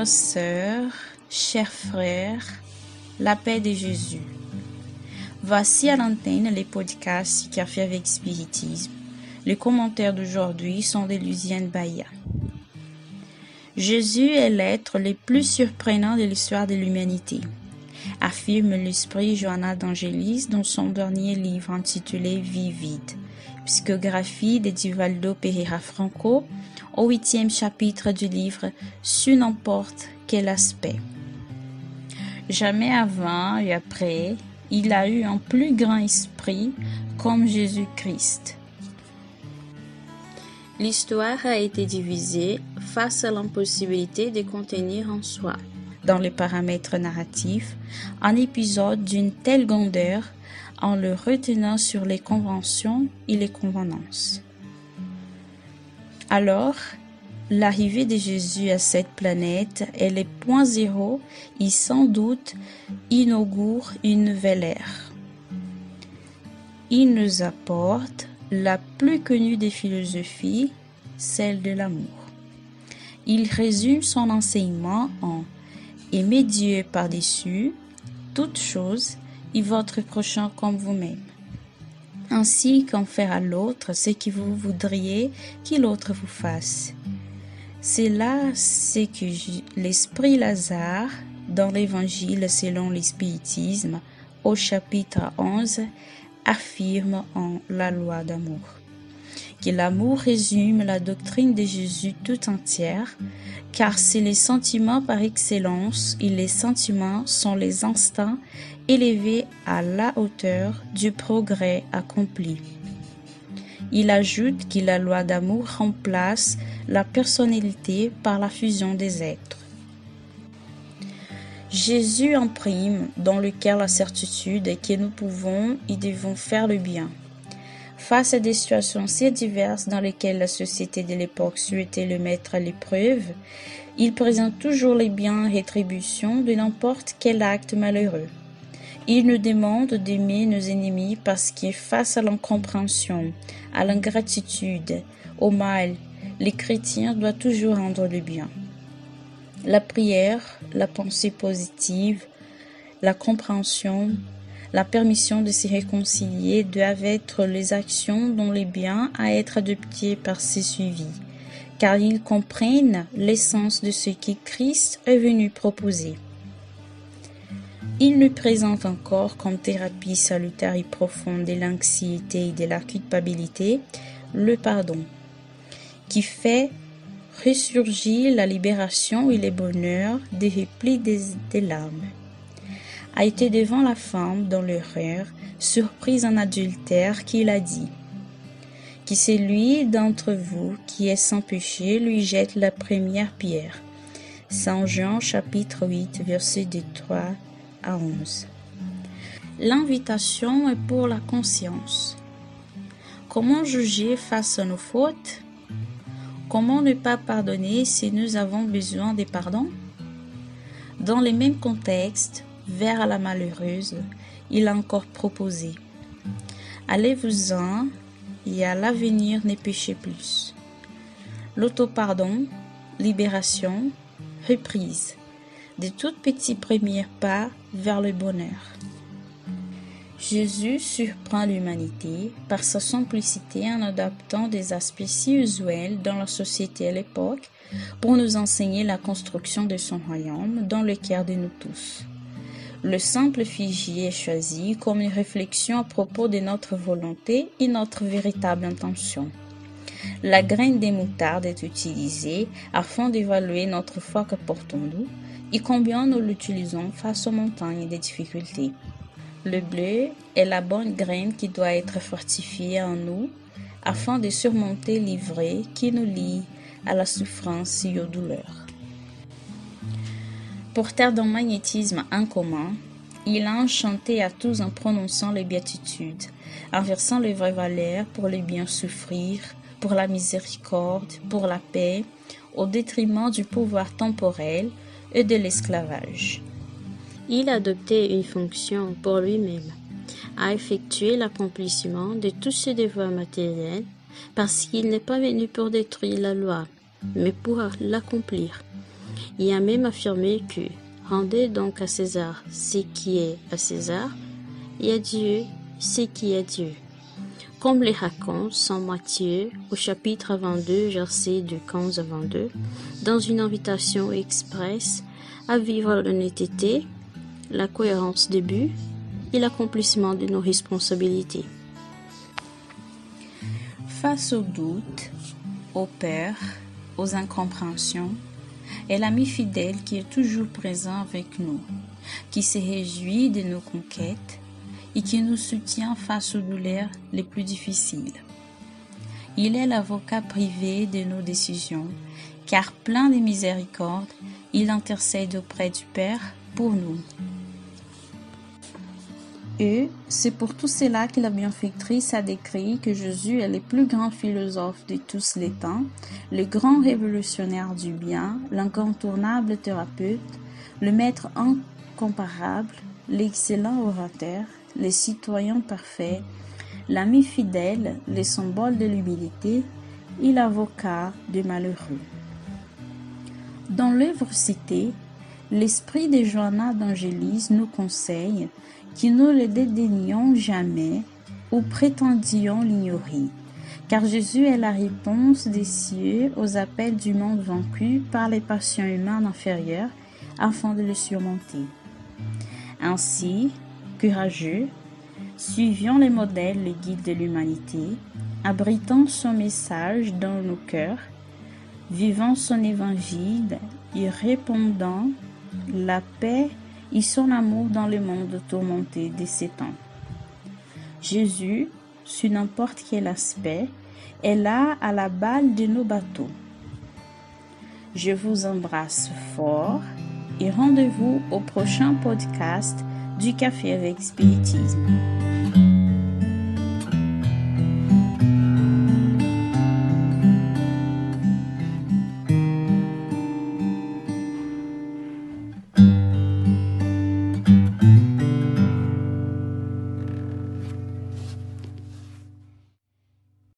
Chères sœurs, chers frères, la paix de Jésus. Voici à l'antenne les podcasts Café avec Spiritisme. Les commentaires d'aujourd'hui sont de Lucienne Bahia. Jésus est l'être le plus surprenant de l'histoire de l'humanité, affirme l'esprit Johanna d'Angelis dans son dernier livre intitulé Vie vide, psychographie de Divaldo Pereira Franco, au huitième chapitre du livre Sur n'importe quel aspect. Jamais avant et après, il a eu un plus grand esprit comme Jésus-Christ. L'histoire a été divisée face à l'impossibilité de contenir en soi, dans les paramètres narratifs, un épisode d'une telle grandeur en le retenant sur les conventions et les convenances. Alors, l'arrivée de Jésus à cette planète est le point zéro et sans doute inaugure une nouvelle ère. Il nous apporte la plus connue des philosophies, celle de l'amour. Il résume son enseignement en Aimez Dieu par-dessus toute chose et votre prochain comme vous-même, ainsi qu'en faire à l'autre ce que vous voudriez que l'autre vous fasse. C'est là ce que l'esprit Lazare, dans l'évangile selon l'espiritisme, au chapitre 11, affirme en la loi d'amour. Que l'amour résume la doctrine de Jésus tout entière, car c'est les sentiments par excellence et les sentiments sont les instincts élevés à la hauteur du progrès accompli. Il ajoute que la loi d'amour remplace la personnalité par la fusion des êtres. Jésus imprime dans le cœur la certitude que nous pouvons et devons faire le bien. Face à des situations si diverses dans lesquelles la société de l'époque souhaitait le mettre à l'épreuve, il présente toujours les biens en rétribution de n'importe quel acte malheureux. Il nous demande d'aimer nos ennemis parce que face à l'incompréhension, à l'ingratitude, au mal, les chrétiens doivent toujours rendre le bien. La prière, la pensée positive, la compréhension, la permission de se réconcilier doivent être les actions dont les biens à être adoptés par ces suivis, car ils comprennent l'essence de ce que Christ est venu proposer. Il nous présente encore comme thérapie salutaire et profonde de l'anxiété et de la culpabilité le pardon, qui fait ressurgir la libération et le bonheur des replis des, larmes. A été devant la femme dans l'horreur, surprise en adultère, qu'il a dit Qui celui d'entre vous qui est sans péché lui jette la première pierre. Saint Jean chapitre 8 verset 3 à 11. L'invitation est pour la conscience. Comment juger face à nos fautes? Comment ne pas pardonner si nous avons besoin de pardon? Dans les mêmes contextes, vers la malheureuse, il a encore proposé Allez-vous-en et à l'avenir ne péchez plus. L'autopardon, libération, reprise de tout petits premiers pas vers le bonheur. Jésus surprend l'humanité par sa simplicité en adaptant des aspects si usuels dans la société à l'époque pour nous enseigner la construction de son royaume dans le cœur de nous tous. Le simple figé est choisi comme une réflexion à propos de notre volonté et notre véritable intention. La graine des moutardes est utilisée afin d'évaluer notre foi que portons-nous et combien nous l'utilisons face aux montagnes des difficultés? Le bleu est la bonne graine qui doit être fortifiée en nous afin de surmonter l'ivraie qui nous lie à la souffrance et aux douleurs. Porteur d'un magnétisme en commun, il a enchanté à tous en prononçant les béatitudes, en versant les vraies valeurs pour le bien souffrir, pour la miséricorde, pour la paix, au détriment du pouvoir temporel, et de l'esclavage. Il adoptait une fonction pour lui-même, à effectuer l'accomplissement de tous ses devoirs matériels, parce qu'il n'est pas venu pour détruire la loi, mais pour l'accomplir. Il a même affirmé que rendez donc à César ce qui est à César et à Dieu ce qui est Dieu. Comme les raconte Saint Matthieu au chapitre 22, versets de 15 à 22, dans une invitation expresse à vivre l'honnêteté, la cohérence des buts et l'accomplissement de nos responsabilités. Face aux doutes, aux peurs, aux incompréhensions, est l'ami fidèle qui est toujours présent avec nous, qui se réjouit de nos conquêtes et qui nous soutient face aux douleurs les plus difficiles. Il est l'avocat privé de nos décisions, car plein de miséricorde, il intercède auprès du Père pour nous. Et c'est pour tout cela que la bienfaitrice a décrit que Jésus est le plus grand philosophe de tous les temps, le grand révolutionnaire du bien, l'incontournable thérapeute, le maître incomparable, l'excellent orateur, le citoyen parfait, l'ami fidèle, le symbole de l'humilité et l'avocat des malheureux. Dans l'œuvre citée, l'esprit de Johanna d'Angélis nous conseille que nous le dédaignions jamais ou prétendions l'ignorer, car Jésus est la réponse des cieux aux appels du monde vaincu par les passions humaines inférieures afin de le surmonter. Ainsi, courageux, suivions les modèles, les guides de l'humanité, abritant son message dans nos cœurs, vivant son évangile et répondant la paix et son amour dans le monde tourmenté de ces temps. Jésus, sous n'importe quel aspect, est là à la balle de nos bateaux. Je vous embrasse fort et rendez-vous au prochain podcast du Café avec Spiritisme.